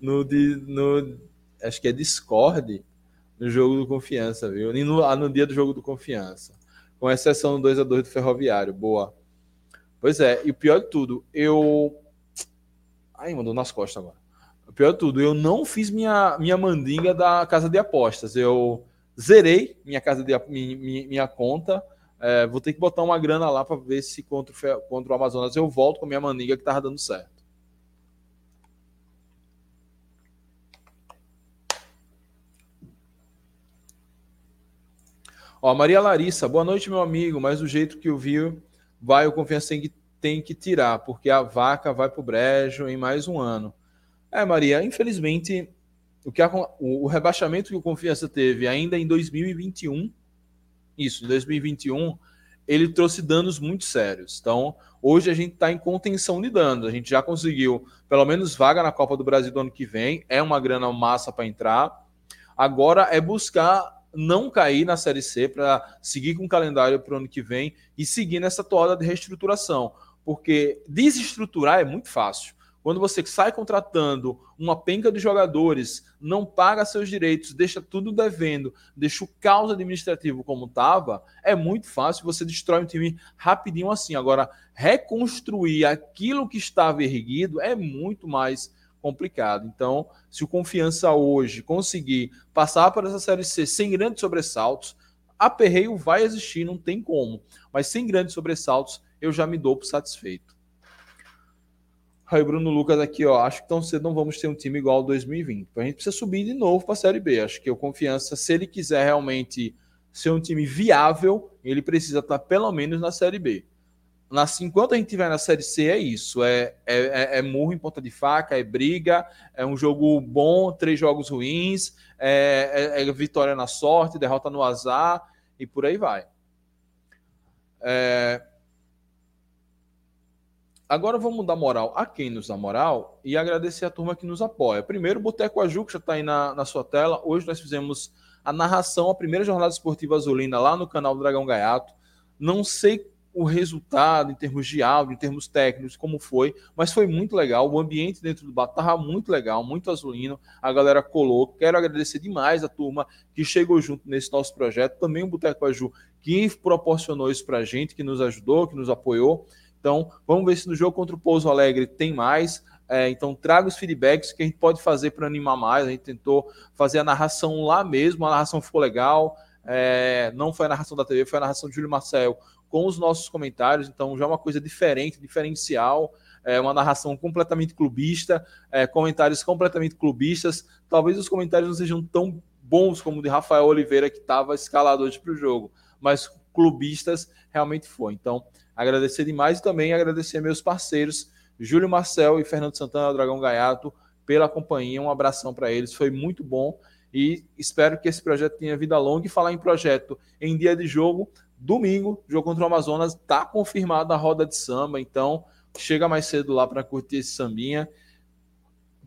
no, no, acho que é Discord, no jogo do confiança, viu? No, ah, no dia do jogo do confiança. Com exceção do 2x2 do Ferroviário. Boa. Pois é, e o pior de tudo, eu. Ai, mandou nas costas agora. O pior de tudo, eu não fiz minha, minha mandinga da casa de apostas. Eu Zerei minha casa de minha, minha conta. É, vou ter que botar uma grana lá para ver se contra o, contra o Amazonas eu volto com a minha maniga que tava dando certo. Ó, Maria Larissa, boa noite, meu amigo. Mas do jeito que eu vi, vai, o confiança tem que, tem que tirar, porque a vaca vai pro brejo em mais um ano. É, Maria, infelizmente o, que a, o, o rebaixamento que o Confiança teve ainda em 2021, isso, em 2021, ele trouxe danos muito sérios. Então, hoje a gente está em contenção de danos. A gente já conseguiu pelo menos vaga na Copa do Brasil do ano que vem, é uma grana massa para entrar. Agora é buscar não cair na Série C para seguir com o calendário para o ano que vem e seguir nessa toada de reestruturação. Porque desestruturar é muito fácil. Quando você sai contratando uma penca de jogadores, não paga seus direitos, deixa tudo devendo, deixa o caos administrativo como estava, é muito fácil, você destrói um time rapidinho assim. Agora, reconstruir aquilo que estava erguido é muito mais complicado. Então, se o Confiança hoje conseguir passar por essa Série C sem grandes sobressaltos, aperreio vai existir, não tem como. Mas sem grandes sobressaltos, eu já me dou por satisfeito. Aí Bruno Lucas aqui, ó, acho que tão cedo não vamos ter um time igual ao 2020. A gente precisa subir de novo para a Série B. Acho que o Confiança, se ele quiser realmente ser um time viável, ele precisa estar pelo menos na Série B. Nas, enquanto a gente estiver na Série C, é isso. É, é, é, é, murro em ponta de faca, é briga, é um jogo bom, três jogos ruins, é, é, é vitória na sorte, derrota no azar e por aí vai. É, Agora vamos dar moral a quem nos dá moral e agradecer a turma que nos apoia. Primeiro, Boteco Aju, que já está aí na, na sua tela. Hoje nós fizemos a narração, a primeira jornada esportiva azulina lá no canal do Dragão Gaiato. Não sei o resultado em termos de áudio, em termos técnicos, como foi, mas foi muito legal. O ambiente dentro do bar estava muito legal, muito azulino. A galera colou. Quero agradecer demais a turma que chegou junto nesse nosso projeto. Também o Boteco Aju, que proporcionou isso para a gente, que nos ajudou, que nos apoiou. Então, vamos ver se no jogo contra o Pouso Alegre tem mais. É, então, traga os feedbacks que a gente pode fazer para animar mais. A gente tentou fazer a narração lá mesmo, a narração ficou legal. É, não foi a narração da TV, foi a narração de Júlio Marcel com os nossos comentários. Então, já é uma coisa diferente, diferencial. É uma narração completamente clubista, é, comentários completamente clubistas. Talvez os comentários não sejam tão bons como o de Rafael Oliveira, que estava escalado hoje para o jogo, mas clubistas realmente foi. Então, agradecer demais e também agradecer meus parceiros, Júlio Marcel e Fernando Santana, Dragão Gaiato, pela companhia. Um abração para eles, foi muito bom e espero que esse projeto tenha vida longa. E falar em projeto em dia de jogo, domingo, jogo contra o Amazonas, está confirmada a roda de samba, então chega mais cedo lá para curtir esse sambinha.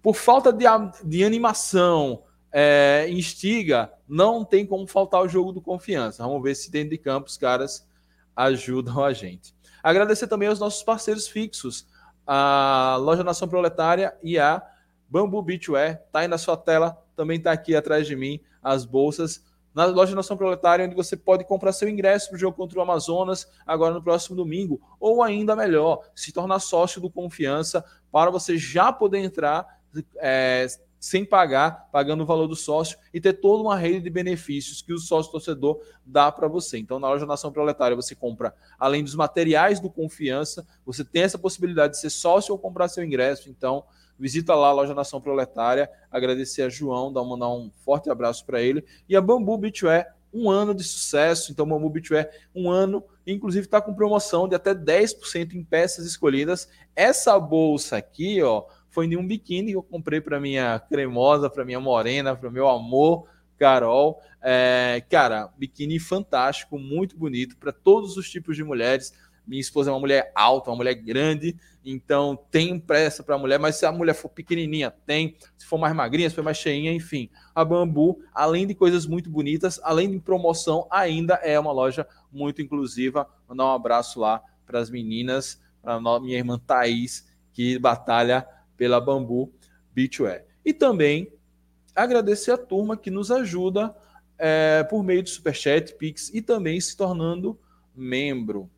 Por falta de, de animação, é, instiga, não tem como faltar o jogo do confiança. Vamos ver se dentro de campo os caras ajudam a gente. Agradecer também aos nossos parceiros fixos, a Loja Nação Proletária e a Bambu Beachwear. Está aí na sua tela, também está aqui atrás de mim as bolsas na loja Nação Proletária, onde você pode comprar seu ingresso para o jogo contra o Amazonas agora no próximo domingo, ou ainda melhor, se tornar sócio do Confiança para você já poder entrar é, sem pagar, pagando o valor do sócio e ter toda uma rede de benefícios que o sócio torcedor dá para você. Então, na loja Nação Proletária, você compra, além dos materiais do Confiança, você tem essa possibilidade de ser sócio ou comprar seu ingresso. Então, visita lá a loja Nação Proletária, agradecer a João, dar mandar um forte abraço para ele. E a Bambu Beachwear, um ano de sucesso. Então, Bambu Beachwear, um ano, inclusive está com promoção de até 10% em peças escolhidas. Essa bolsa aqui, ó, foi em um biquíni que eu comprei para minha cremosa, para minha morena, para meu amor, Carol. É, cara, biquíni fantástico, muito bonito para todos os tipos de mulheres. Minha esposa é uma mulher alta, uma mulher grande, então tem pressa para a mulher, mas se a mulher for pequenininha, tem. Se for mais magrinha, se for mais cheinha, enfim. A Bambu, além de coisas muito bonitas, além de promoção, ainda é uma loja muito inclusiva. Mandar um abraço lá para as meninas, para minha irmã Thaís, que batalha pela Bambu Beachwear. E também agradecer a turma que nos ajuda é, por meio do Superchat, Pix e também se tornando membro.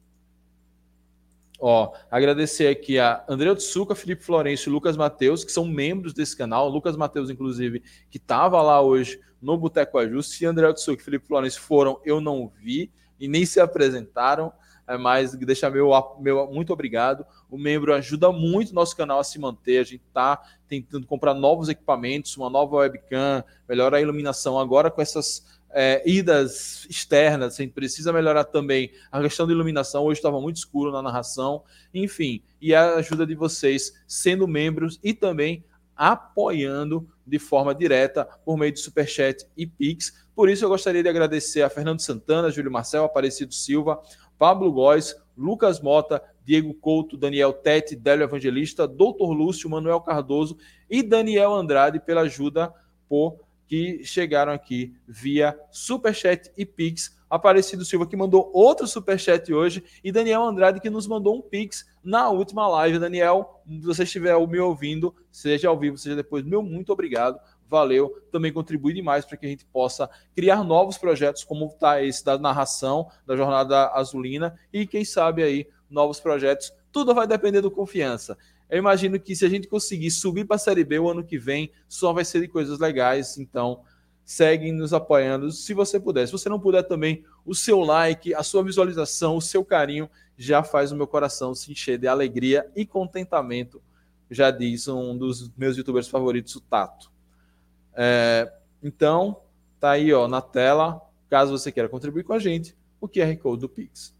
Ó, agradecer aqui a André Otsuka, Felipe Florencio e Lucas Mateus, que são membros desse canal. Lucas Mateus, inclusive, que estava lá hoje no Boteco Ajuste. Se André Otsuka e Felipe Florencio foram, eu não vi e nem se apresentaram. É, mas deixar meu, meu muito obrigado. O membro ajuda muito o nosso canal a se manter. A gente está tentando comprar novos equipamentos, uma nova webcam, melhorar a iluminação. Agora com essas é, idas externas, a gente precisa melhorar também a questão de iluminação. Hoje estava muito escuro na narração. Enfim, e a ajuda de vocês sendo membros e também apoiando de forma direta por meio de Superchat e Pix. Por isso, eu gostaria de agradecer a Fernando Santana, Júlio Marcel, Aparecido Silva, Pablo Góes, Lucas Mota, Diego Couto, Daniel Tete, Délio Evangelista, Doutor Lúcio, Manuel Cardoso e Daniel Andrade pela ajuda por que chegaram aqui via Superchat e Pix. Aparecido Silva que mandou outro Superchat hoje e Daniel Andrade que nos mandou um Pix na última live. Daniel, se você estiver me ouvindo, seja ao vivo, seja depois, meu muito obrigado valeu, também contribui demais para que a gente possa criar novos projetos, como está esse da narração da Jornada Azulina, e quem sabe aí novos projetos. Tudo vai depender do confiança. Eu imagino que se a gente conseguir subir para a Série B o ano que vem, só vai ser de coisas legais. Então, seguem nos apoiando se você puder. Se você não puder também, o seu like, a sua visualização, o seu carinho já faz o meu coração se encher de alegria e contentamento. Já diz um dos meus youtubers favoritos, o Tato. É, então, tá aí ó, na tela, caso você queira contribuir com a gente, o QR Code do Pix.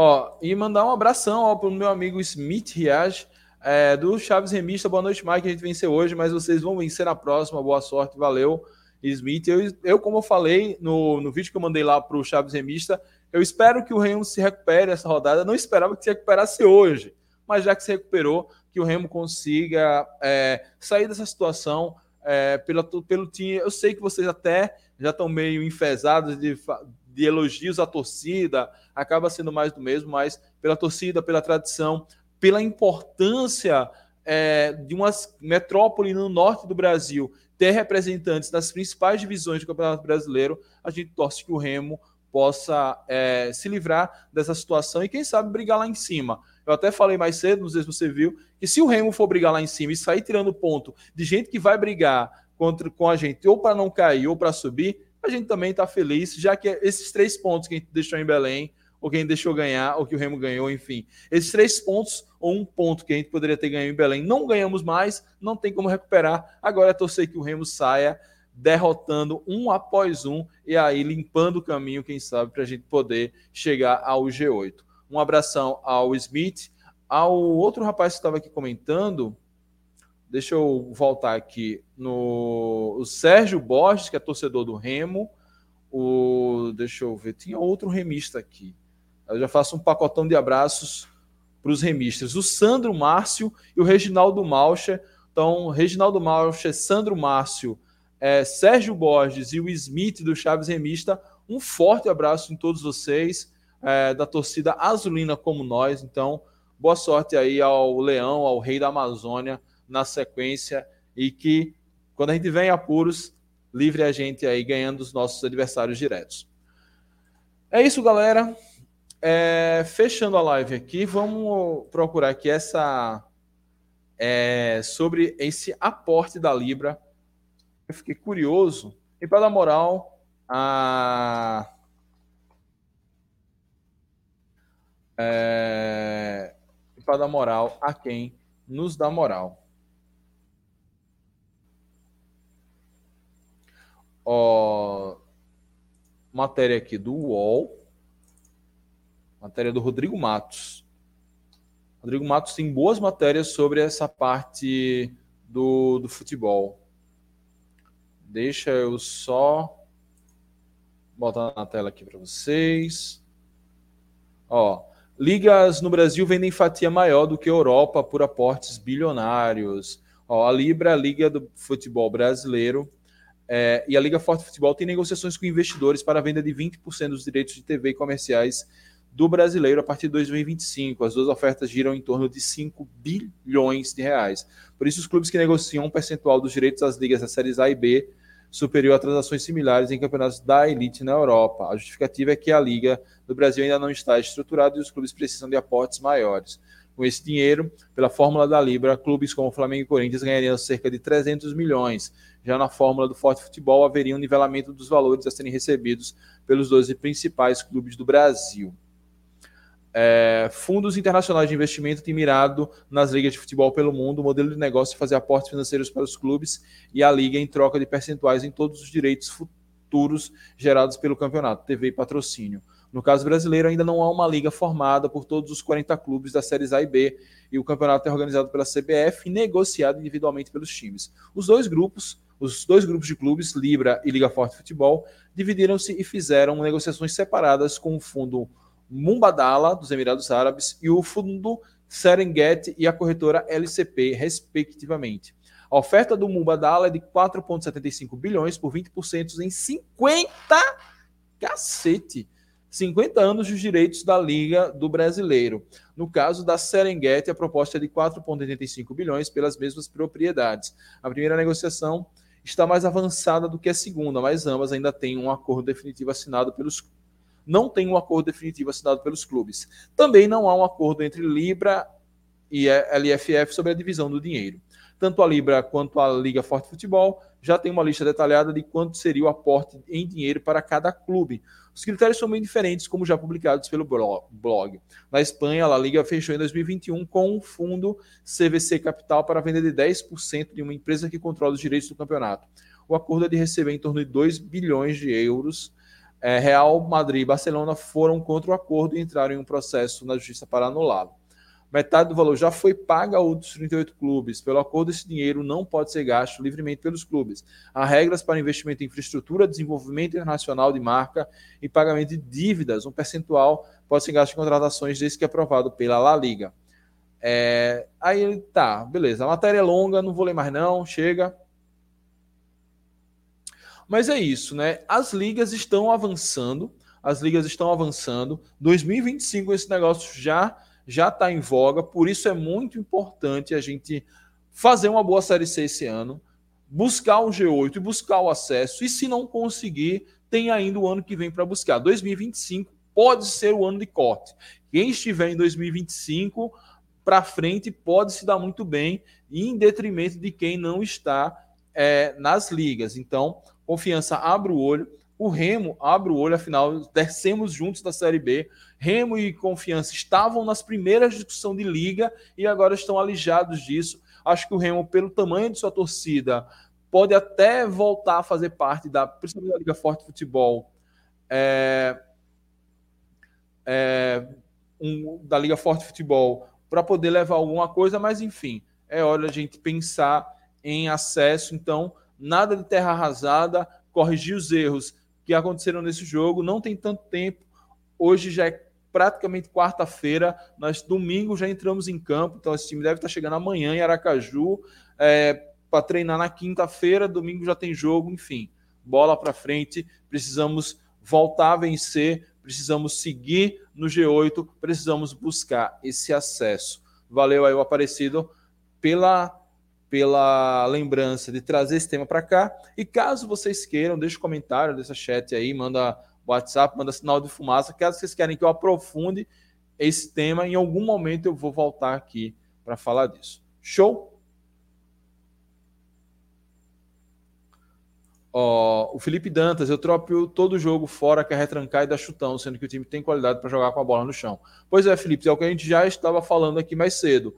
Ó, e mandar um abração para o meu amigo Smith Riage, é, do Chaves Remista. Boa noite, Mike. A gente venceu hoje, mas vocês vão vencer na próxima. Boa sorte, valeu, Smith. Eu, eu como eu falei no, no vídeo que eu mandei lá para o Chaves Remista, eu espero que o Remo se recupere essa rodada. Não esperava que se recuperasse hoje, mas já que se recuperou, que o Remo consiga é, sair dessa situação é, pela, pelo time. Eu sei que vocês até já estão meio enfesados de, de elogios à torcida, acaba sendo mais do mesmo, mas pela torcida, pela tradição, pela importância é, de uma metrópole no norte do Brasil ter representantes das principais divisões do Campeonato Brasileiro, a gente torce que o Remo possa é, se livrar dessa situação e, quem sabe, brigar lá em cima. Eu até falei mais cedo, não sei se você viu, que se o Remo for brigar lá em cima e sair tirando ponto de gente que vai brigar contra, com a gente ou para não cair ou para subir, a gente também está feliz, já que esses três pontos que a gente deixou em Belém, ou quem deixou ganhar, ou que o Remo ganhou, enfim. Esses três pontos, ou um ponto que a gente poderia ter ganho em Belém, não ganhamos mais, não tem como recuperar. Agora é torcer que o Remo saia derrotando um após um e aí limpando o caminho, quem sabe, para a gente poder chegar ao G8. Um abração ao Smith, ao outro rapaz que estava aqui comentando. Deixa eu voltar aqui no o Sérgio Borges, que é torcedor do Remo. O deixa eu ver, tinha outro remista aqui. Eu já faço um pacotão de abraços para os remistas. O Sandro Márcio e o Reginaldo Malcher. Então, Reginaldo Malcher, Sandro Márcio, é, Sérgio Borges e o Smith do Chaves Remista. Um forte abraço em todos vocês é, da torcida azulina como nós. Então, boa sorte aí ao Leão, ao Rei da Amazônia na sequência e que Quando a gente vem em apuros, livre a gente aí ganhando os nossos adversários diretos. É isso, galera. É, fechando a live aqui, vamos procurar aqui essa é, sobre esse aporte da Libra. Eu fiquei curioso e para dar moral a é, para dar moral a quem nos dá moral. Ó, matéria aqui do UOL, matéria do Rodrigo Matos. Rodrigo Matos tem boas matérias sobre essa parte do, do futebol. Deixa eu só botar na tela aqui para vocês. Ó, ligas no Brasil vendem fatia maior do que a Europa por aportes bilionários. Ó, a Libra, a Liga do Futebol Brasileiro, é, e a Liga Forte Futebol tem negociações com investidores para a venda de 20% dos direitos de TV comerciais do brasileiro a partir de 2025. As duas ofertas giram em torno de 5 bilhões de reais. Por isso, os clubes que negociam um percentual dos direitos das ligas das séries A e B superior a transações similares em campeonatos da elite na Europa. A justificativa é que a liga do Brasil ainda não está estruturada e os clubes precisam de aportes maiores. Com esse dinheiro, pela fórmula da Libra, clubes como Flamengo e Corinthians ganhariam cerca de 300 milhões. Já na fórmula do Forte Futebol, haveria um nivelamento dos valores a serem recebidos pelos 12 principais clubes do Brasil. É, fundos internacionais de investimento têm mirado nas ligas de futebol pelo mundo o modelo de negócio de fazer aportes financeiros para os clubes e a liga em troca de percentuais em todos os direitos futuros gerados pelo campeonato, TV e patrocínio. No caso brasileiro, ainda não há uma liga formada por todos os 40 clubes das séries A e B, e o campeonato é organizado pela CBF e negociado individualmente pelos times. Os dois grupos, os dois grupos de clubes, Libra e Liga Forte Futebol, dividiram-se e fizeram negociações separadas com o fundo Mumbadala, dos Emirados Árabes, e o fundo Serengeti e a corretora LCP, respectivamente. A oferta do Mumbadala é de 4,75 bilhões por 20% em 50 cacete 50 anos dos direitos da Liga do Brasileiro. No caso da Serengeti, a proposta é de 4,85 bilhões pelas mesmas propriedades. A primeira negociação está mais avançada do que a segunda, mas ambas ainda têm um acordo definitivo assinado pelos não tem um acordo definitivo assinado pelos clubes. Também não há um acordo entre Libra e LFF sobre a divisão do dinheiro. Tanto a Libra quanto a Liga Forte Futebol já tem uma lista detalhada de quanto seria o aporte em dinheiro para cada clube. Os critérios são bem diferentes, como já publicados pelo blog. Na Espanha, a La Liga fechou em 2021 com um fundo CVC Capital para venda de 10% de uma empresa que controla os direitos do campeonato. O acordo é de receber em torno de 2 bilhões de euros. É, Real Madrid e Barcelona foram contra o acordo e entraram em um processo na justiça para anulá-lo. Metade do valor já foi paga a outros 38 clubes. Pelo acordo, esse dinheiro não pode ser gasto livremente pelos clubes. Há regras para investimento em infraestrutura, desenvolvimento internacional de marca e pagamento de dívidas. Um percentual pode ser gasto em contratações desde que aprovado pela La Liga. É, aí tá, beleza. A matéria é longa, não vou ler mais não, chega. Mas é isso, né? As ligas estão avançando, as ligas estão avançando. 2025 esse negócio já já está em voga, por isso é muito importante a gente fazer uma boa Série C esse ano, buscar um G8 e buscar o acesso, e se não conseguir, tem ainda o ano que vem para buscar. 2025 pode ser o ano de corte. Quem estiver em 2025 para frente pode se dar muito bem, em detrimento de quem não está é, nas ligas. Então, confiança, abre o olho. O Remo abre o olho, afinal, descemos juntos da Série B. Remo e Confiança estavam nas primeiras discussões de liga e agora estão alijados disso. Acho que o Remo, pelo tamanho de sua torcida, pode até voltar a fazer parte da, principalmente da Liga Forte Futebol, é, é, um, da Liga Forte Futebol, para poder levar alguma coisa, mas enfim, é hora a gente pensar em acesso. Então, nada de terra arrasada, corrigir os erros que aconteceram nesse jogo. Não tem tanto tempo. Hoje já é praticamente quarta-feira. Nós, domingo, já entramos em campo. Então, esse time deve estar chegando amanhã em Aracaju é, para treinar na quinta-feira. Domingo já tem jogo. Enfim, bola para frente. Precisamos voltar a vencer. Precisamos seguir no G8. Precisamos buscar esse acesso. Valeu aí o Aparecido pela pela lembrança de trazer esse tema para cá. E caso vocês queiram, deixe um comentário, deixa chat aí, manda WhatsApp, manda sinal de fumaça. Caso vocês querem que eu aprofunde esse tema, em algum momento eu vou voltar aqui para falar disso. Show? Ó, o Felipe Dantas, eu troco todo jogo fora, quer retrancar e dar chutão, sendo que o time tem qualidade para jogar com a bola no chão. Pois é, Felipe, é o que a gente já estava falando aqui mais cedo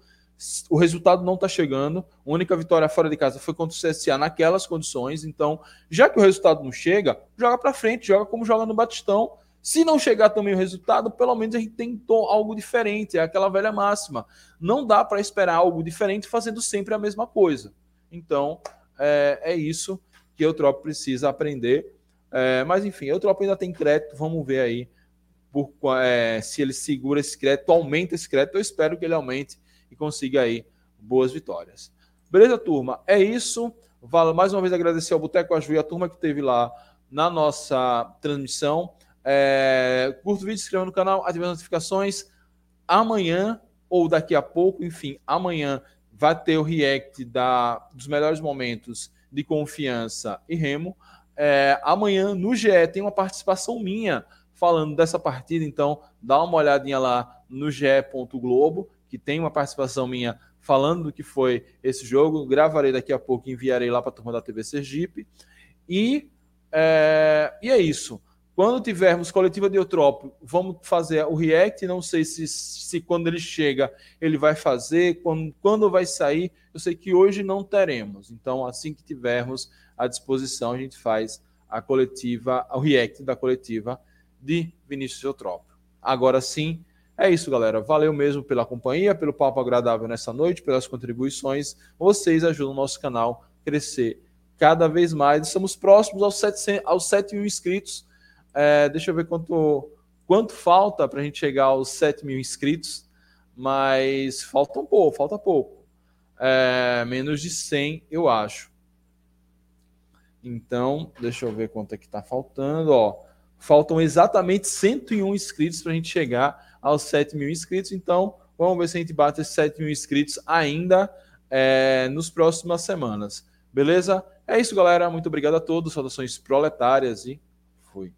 o resultado não está chegando. A única vitória fora de casa foi contra o CSA naquelas condições. Então, já que o resultado não chega, joga para frente, joga como joga no Batistão. Se não chegar também o resultado, pelo menos a gente tentou algo diferente. É aquela velha máxima. Não dá para esperar algo diferente fazendo sempre a mesma coisa. Então, é, é isso que o Trop precisa aprender. É, mas enfim, o Trop ainda tem crédito. Vamos ver aí por, é, se ele segura esse crédito, aumenta esse crédito. Eu espero que ele aumente e consiga aí boas vitórias. Beleza, turma? É isso. Vale mais uma vez agradecer ao Boteco Aju e a turma que esteve lá na nossa transmissão. É, curta o vídeo, se inscreva no canal, ative as notificações. Amanhã, ou daqui a pouco, enfim, amanhã vai ter o react da, dos melhores momentos de confiança e remo. É, amanhã no GE tem uma participação minha falando dessa partida, então dá uma olhadinha lá no ge.globo que tem uma participação minha falando do que foi esse jogo. Gravarei daqui a pouco e enviarei lá para a turma da TV Sergipe. E é, e é isso. Quando tivermos coletiva de Eutrópio, vamos fazer o react. Não sei se, se quando ele chega ele vai fazer, quando, quando vai sair. Eu sei que hoje não teremos. Então, assim que tivermos à disposição, a gente faz a coletiva, o react da coletiva de Vinícius Eutrópio. Agora sim, é isso, galera. Valeu mesmo pela companhia, pelo papo agradável nessa noite, pelas contribuições. Vocês ajudam o nosso canal a crescer cada vez mais. Estamos próximos aos 7, aos 7 mil inscritos. É, deixa eu ver quanto, quanto falta para a gente chegar aos 7 mil inscritos. Mas falta um pouco, falta pouco. É, menos de 100, eu acho. Então, deixa eu ver quanto é que está faltando. Ó, faltam exatamente 101 inscritos para a gente chegar aos 7 mil inscritos. Então, vamos ver se a gente bate esses 7 mil inscritos ainda é, nos próximas semanas. Beleza? É isso, galera. Muito obrigado a todos. Saudações proletárias e fui.